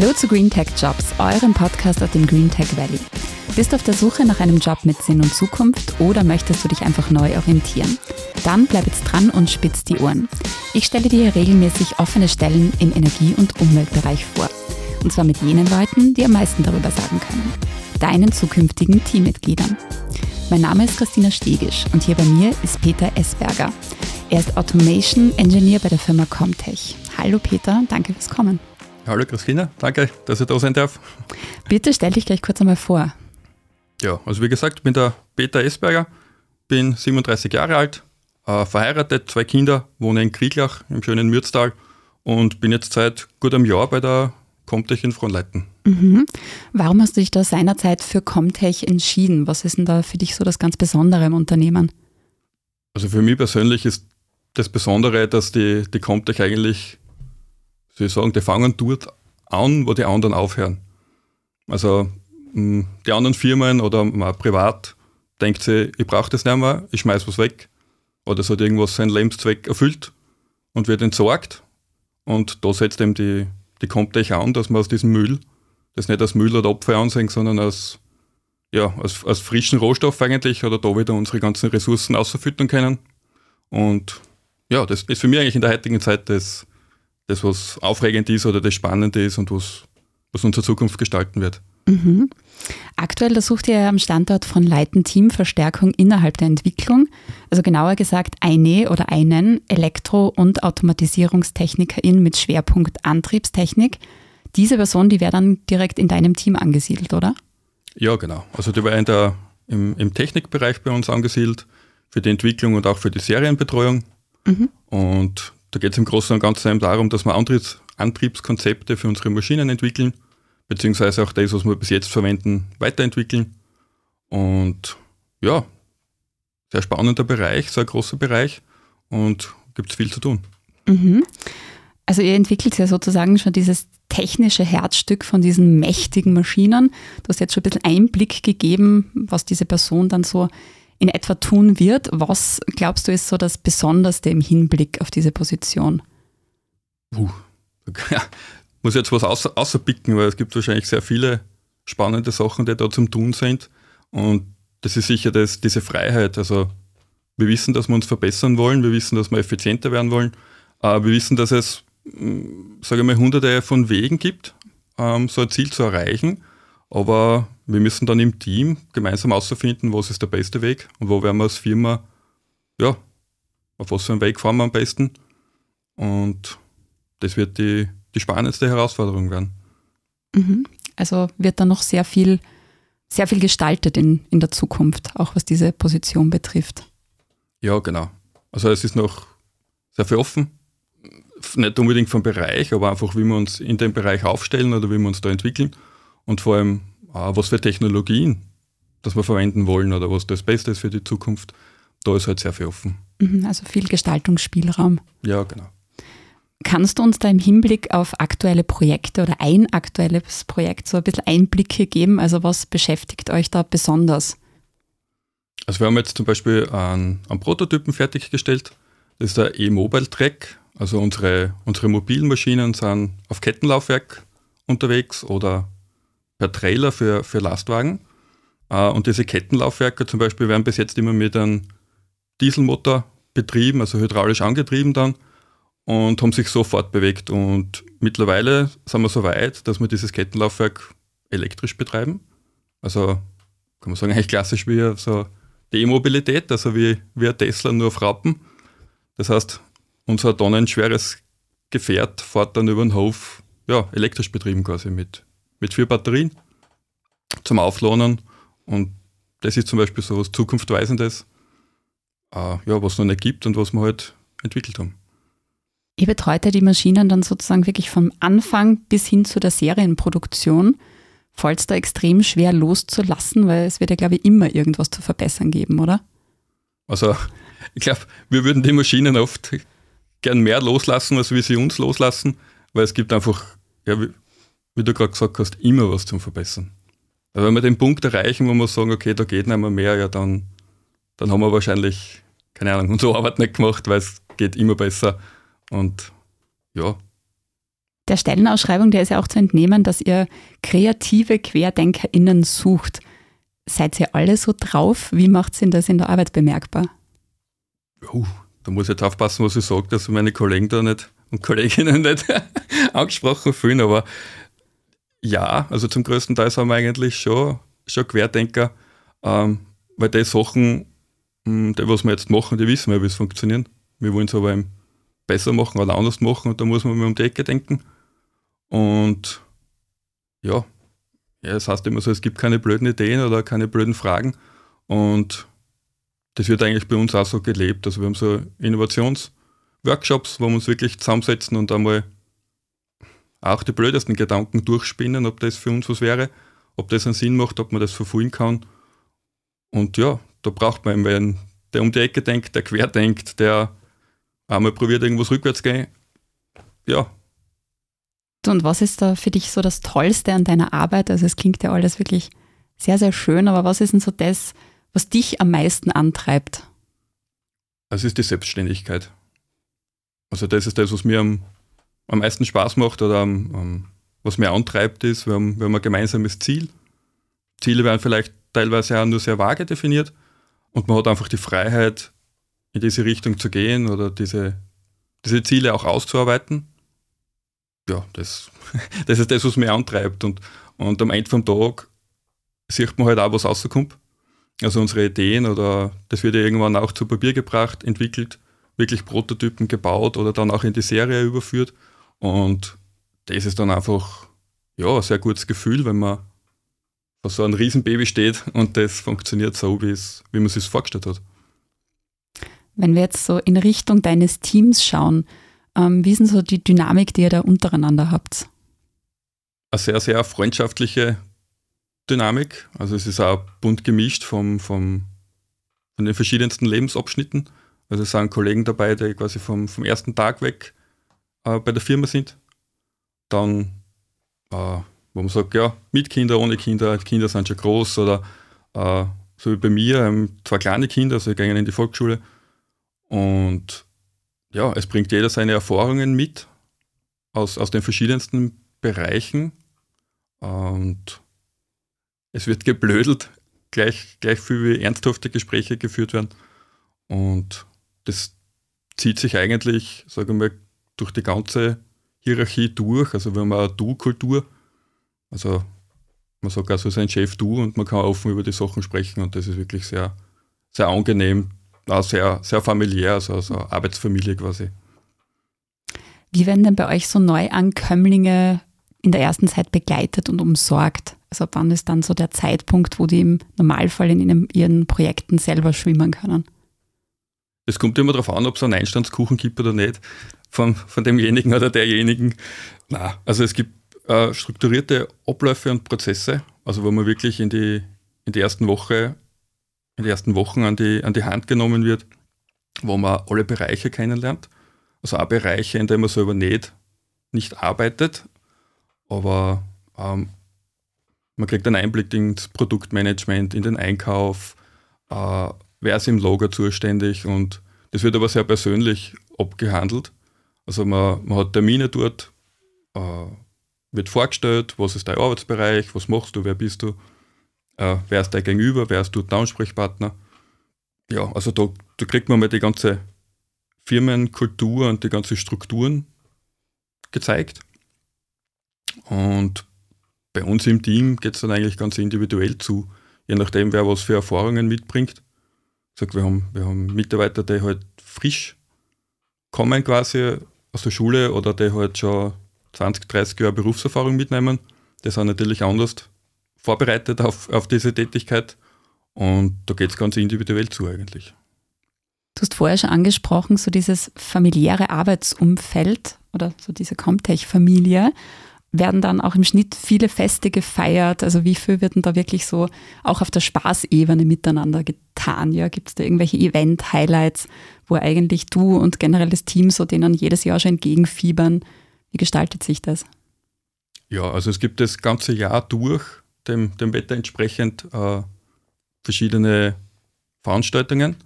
Hallo zu Green Tech Jobs, eurem Podcast aus dem Green Tech Valley. Bist du auf der Suche nach einem Job mit Sinn und Zukunft oder möchtest du dich einfach neu orientieren? Dann bleib jetzt dran und spitz die Ohren. Ich stelle dir regelmäßig offene Stellen im Energie- und Umweltbereich vor. Und zwar mit jenen Leuten, die am meisten darüber sagen können. Deinen zukünftigen Teammitgliedern. Mein Name ist Christina Stegisch und hier bei mir ist Peter Esberger. Er ist Automation Engineer bei der Firma Comtech. Hallo Peter, danke fürs Kommen. Hallo Christina, danke, dass ich da sein darf. Bitte stell dich gleich kurz einmal vor. Ja, also wie gesagt, ich bin der Peter Esberger, bin 37 Jahre alt, äh, verheiratet, zwei Kinder, wohne in Krieglach im schönen Mürztal und bin jetzt seit gut einem Jahr bei der Comtech in Fronleiten. Mhm. Warum hast du dich da seinerzeit für Comtech entschieden? Was ist denn da für dich so das ganz Besondere im Unternehmen? Also für mich persönlich ist das Besondere, dass die, die Comtech eigentlich, soll ich sagen, die fangen dort an, wo die anderen aufhören. Also die anderen Firmen oder mal privat denkt sie, ich brauche das nicht mehr, ich schmeiß was weg. Oder es hat irgendwas seinen Lebenszweck erfüllt und wird entsorgt. Und da setzt eben die, die Comtech an, dass man aus diesem Müll, das nicht als Müll oder Abfall ansehen, sondern als, ja, als, als frischen Rohstoff eigentlich oder da wieder unsere ganzen Ressourcen ausfüttern können. Und ja, das ist für mich eigentlich in der heutigen Zeit das, das was aufregend ist oder das Spannende ist und was, was unsere Zukunft gestalten wird. Mhm. Aktuell da sucht ihr am Standort von Leiten Teamverstärkung innerhalb der Entwicklung, also genauer gesagt eine oder einen Elektro- und Automatisierungstechnikerin mit Schwerpunkt Antriebstechnik. Diese Person, die wäre dann direkt in deinem Team angesiedelt, oder? Ja, genau. Also die wäre in der, im, im Technikbereich bei uns angesiedelt, für die Entwicklung und auch für die Serienbetreuung. Mhm. Und da geht es im Großen und Ganzen darum, dass wir Antriebs, Antriebskonzepte für unsere Maschinen entwickeln beziehungsweise auch das, was wir bis jetzt verwenden, weiterentwickeln. Und ja, sehr spannender Bereich, sehr großer Bereich und gibt es viel zu tun. Mhm. Also ihr entwickelt ja sozusagen schon dieses technische Herzstück von diesen mächtigen Maschinen. Du hast jetzt schon ein bisschen Einblick gegeben, was diese Person dann so in etwa tun wird. Was glaubst du ist so das Besonderste im Hinblick auf diese Position? Uh, ja, muss jetzt was außer, außerpicken, weil es gibt wahrscheinlich sehr viele spannende Sachen, die da zum Tun sind. Und das ist sicher das, diese Freiheit. Also wir wissen, dass wir uns verbessern wollen, wir wissen, dass wir effizienter werden wollen, äh, wir wissen, dass es, mm, sage ich mal, hunderte von Wegen gibt, ähm, so ein Ziel zu erreichen. Aber wir müssen dann im Team gemeinsam herausfinden, was ist der beste Weg und wo werden wir als Firma, ja, auf was für einen Weg fahren wir am besten. Und das wird die, die spannendste Herausforderung werden. Mhm. Also wird da noch sehr viel, sehr viel gestaltet in, in der Zukunft, auch was diese Position betrifft. Ja, genau. Also es ist noch sehr viel offen. Nicht unbedingt vom Bereich, aber einfach, wie wir uns in dem Bereich aufstellen oder wie wir uns da entwickeln. Und vor allem, was für Technologien das wir verwenden wollen oder was das Beste ist für die Zukunft. Da ist halt sehr viel offen. Mhm, also viel Gestaltungsspielraum. Ja, genau. Kannst du uns da im Hinblick auf aktuelle Projekte oder ein aktuelles Projekt so ein bisschen Einblicke geben? Also was beschäftigt euch da besonders? Also wir haben jetzt zum Beispiel einen, einen Prototypen fertiggestellt. Das ist der E-Mobile Track. Also unsere, unsere mobilen Maschinen sind auf Kettenlaufwerk unterwegs oder per Trailer für, für Lastwagen. Äh, und diese Kettenlaufwerke zum Beispiel werden bis jetzt immer mit einem Dieselmotor betrieben, also hydraulisch angetrieben dann und haben sich sofort bewegt. Und mittlerweile sind wir so weit, dass wir dieses Kettenlaufwerk elektrisch betreiben. Also kann man sagen, eigentlich klassisch wie so die E-Mobilität, also wie, wie ein Tesla nur auf Raupen. Das heißt, unser tonnenschweres Gefährt fährt dann über den Hof, ja, elektrisch betrieben quasi mit, mit vier Batterien zum Auflohnen. Und das ist zum Beispiel so was Zukunftweisendes, äh, ja, was es noch nicht gibt und was wir halt entwickelt haben. Ihr betreut ja die Maschinen dann sozusagen wirklich vom Anfang bis hin zu der Serienproduktion. Fällt es da extrem schwer loszulassen, weil es wird ja, glaube ich, immer irgendwas zu verbessern geben, oder? Also, ich glaube, wir würden die Maschinen oft gern mehr loslassen, als wie sie uns loslassen, weil es gibt einfach, ja, wie, du gerade gesagt hast, immer was zum Verbessern. Also wenn wir den Punkt erreichen, wo wir sagen, okay, da geht nicht mehr mehr, ja, dann, dann haben wir wahrscheinlich, keine Ahnung, unsere Arbeit nicht gemacht, weil es geht immer besser und ja. Der Stellenausschreibung, der ist ja auch zu entnehmen, dass ihr kreative QuerdenkerInnen sucht. Seid ihr alle so drauf? Wie macht ihr das in der Arbeit bemerkbar? Uh, da muss ich jetzt aufpassen, was ich sage, dass meine Kollegen da nicht und Kolleginnen nicht angesprochen fühlen, aber ja, also zum größten Teil sind wir eigentlich schon, schon Querdenker, ähm, weil die Sachen, hm, die was wir jetzt machen, die wissen wir, wie es funktioniert. Wir wollen es aber eben besser machen oder anders machen und da muss man mal um die Ecke denken. Und ja, ja, das heißt immer so, es gibt keine blöden Ideen oder keine blöden Fragen. Und das wird eigentlich bei uns auch so gelebt. Also wir haben so Innovationsworkshops, wo wir uns wirklich zusammensetzen und einmal auch die blödesten Gedanken durchspinnen, ob das für uns was wäre, ob das einen Sinn macht, ob man das verfolgen kann. Und ja, da braucht man einen, der um die Ecke denkt, der quer denkt, der einmal probiert, irgendwas rückwärts gehen. Ja. Und was ist da für dich so das Tollste an deiner Arbeit? Also es klingt ja alles wirklich sehr, sehr schön, aber was ist denn so das, was dich am meisten antreibt? Es ist die Selbstständigkeit. Also das ist das, was mir am, am meisten Spaß macht oder am, was mir antreibt, ist, wir haben, wir haben ein gemeinsames Ziel. Ziele werden vielleicht teilweise auch nur sehr vage definiert und man hat einfach die Freiheit, in diese Richtung zu gehen oder diese, diese Ziele auch auszuarbeiten. Ja, das, das ist das, was mich antreibt. Und, und am Ende vom Tag sieht man halt auch, was rauskommt. Also unsere Ideen oder das wird ja irgendwann auch zu Papier gebracht, entwickelt, wirklich Prototypen gebaut oder dann auch in die Serie überführt. Und das ist dann einfach ja, ein sehr gutes Gefühl, wenn man vor so einem Riesenbaby steht und das funktioniert so, wie, es, wie man es sich vorgestellt hat. Wenn wir jetzt so in Richtung deines Teams schauen, ähm, wie ist denn so die Dynamik, die ihr da untereinander habt? Eine sehr, sehr freundschaftliche Dynamik. Also es ist auch bunt gemischt vom, vom, von den verschiedensten Lebensabschnitten. Also es sind Kollegen dabei, die quasi vom, vom ersten Tag weg äh, bei der Firma sind. Dann, äh, wo man sagt, ja, mit Kinder, ohne Kinder, Kinder sind schon groß oder äh, so wie bei mir, ähm, zwei kleine Kinder, also gehen in die Volksschule. Und ja, es bringt jeder seine Erfahrungen mit aus, aus den verschiedensten Bereichen. Und es wird geblödelt, gleich, gleich viel wie ernsthafte Gespräche geführt werden. Und das zieht sich eigentlich, sagen wir mal, durch die ganze Hierarchie durch. Also wir haben auch eine Du-Kultur. Also man sagt also sein Chef du und man kann offen über die Sachen sprechen und das ist wirklich sehr, sehr angenehm, auch sehr, sehr familiär, also, also Arbeitsfamilie quasi. Wie werden denn bei euch so Neuankömmlinge in der ersten Zeit begleitet und umsorgt? Also wann ist dann so der Zeitpunkt, wo die im Normalfall in ihren Projekten selber schwimmen können? Es kommt immer darauf an, ob es einen Einstandskuchen gibt oder nicht, von, von demjenigen oder derjenigen. Na, also es gibt äh, strukturierte Abläufe und Prozesse, also wo man wirklich in die, in die ersten Woche, in die ersten Wochen an die, an die Hand genommen wird, wo man alle Bereiche kennenlernt. Also auch Bereiche, in denen man selber nicht, nicht arbeitet, aber ähm, man kriegt einen Einblick ins Produktmanagement, in den Einkauf, äh, wer ist im Lager zuständig und das wird aber sehr persönlich abgehandelt. Also man, man hat Termine dort, äh, wird vorgestellt, was ist dein Arbeitsbereich, was machst du, wer bist du, äh, wer ist dein Gegenüber, wer ist dort der Ansprechpartner. Ja, also da, da kriegt man mal die ganze Firmenkultur und die ganzen Strukturen gezeigt. Und bei uns im Team geht es dann eigentlich ganz individuell zu, je nachdem, wer was für Erfahrungen mitbringt. Sag, wir, haben, wir haben Mitarbeiter, die halt frisch kommen quasi aus der Schule oder die halt schon 20, 30 Jahre Berufserfahrung mitnehmen. Die sind natürlich anders vorbereitet auf, auf diese Tätigkeit und da geht es ganz individuell zu eigentlich. Du hast vorher schon angesprochen, so dieses familiäre Arbeitsumfeld oder so diese Comtech-Familie werden dann auch im Schnitt viele Feste gefeiert? Also wie viel wird denn da wirklich so auch auf der Spaßebene miteinander getan? Ja, gibt es da irgendwelche Event-Highlights, wo eigentlich du und generell das Team so denen jedes Jahr schon entgegenfiebern? Wie gestaltet sich das? Ja, also es gibt das ganze Jahr durch, dem, dem Wetter entsprechend, äh, verschiedene Veranstaltungen.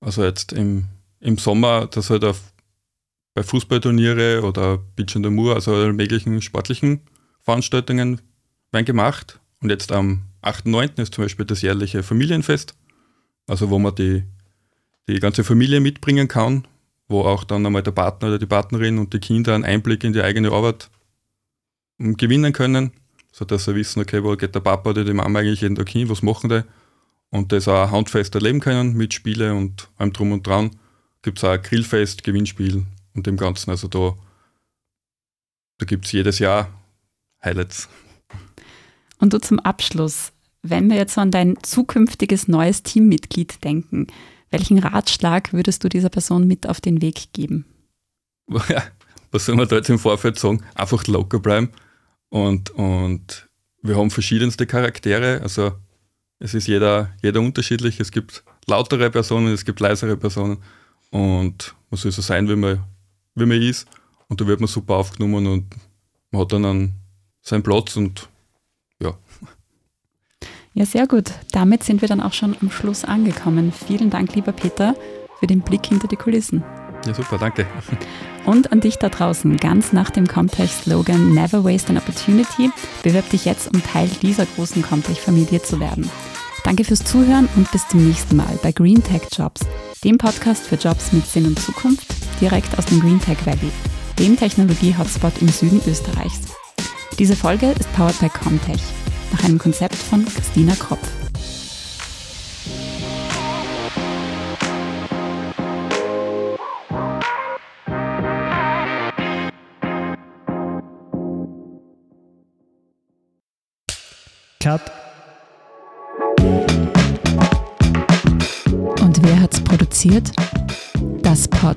Also jetzt im, im Sommer, dass halt auf bei Fußballturniere oder Beach in the Moor, also alle möglichen sportlichen Veranstaltungen werden gemacht. Und jetzt am 8.9. ist zum Beispiel das jährliche Familienfest, also wo man die, die ganze Familie mitbringen kann, wo auch dann einmal der Partner oder die Partnerin und die Kinder einen Einblick in die eigene Arbeit gewinnen können, sodass sie wissen, okay, wo geht der Papa oder die Mama eigentlich jeden Tag hin, was machen die und das auch handfest erleben können mit Spiele und allem drum und dran. Gibt es auch Grillfest, Gewinnspiel und dem Ganzen. Also da, da gibt es jedes Jahr Highlights. Und du zum Abschluss, wenn wir jetzt an dein zukünftiges neues Teammitglied denken, welchen Ratschlag würdest du dieser Person mit auf den Weg geben? was soll man da jetzt im Vorfeld sagen? Einfach locker bleiben. Und, und wir haben verschiedenste Charaktere. Also es ist jeder, jeder unterschiedlich. Es gibt lautere Personen, es gibt leisere Personen. Und man soll so sein, wie man, wie man ist. Und da wird man super aufgenommen und man hat dann einen, seinen Platz und ja. Ja, sehr gut. Damit sind wir dann auch schon am Schluss angekommen. Vielen Dank, lieber Peter, für den Blick hinter die Kulissen. Ja, super, danke. Und an dich da draußen, ganz nach dem Comtech-Slogan Never Waste an Opportunity, bewirb dich jetzt, um Teil dieser großen Comtech-Familie zu werden. Danke fürs Zuhören und bis zum nächsten Mal bei Green Tech Jobs, dem Podcast für Jobs mit Sinn und Zukunft, direkt aus dem Green Tech Valley, dem Technologie-Hotspot im Süden Österreichs. Diese Folge ist powered by Comtech, nach einem Konzept von Christina Kropf. Cut. Und wer hat's produziert? Das Pod.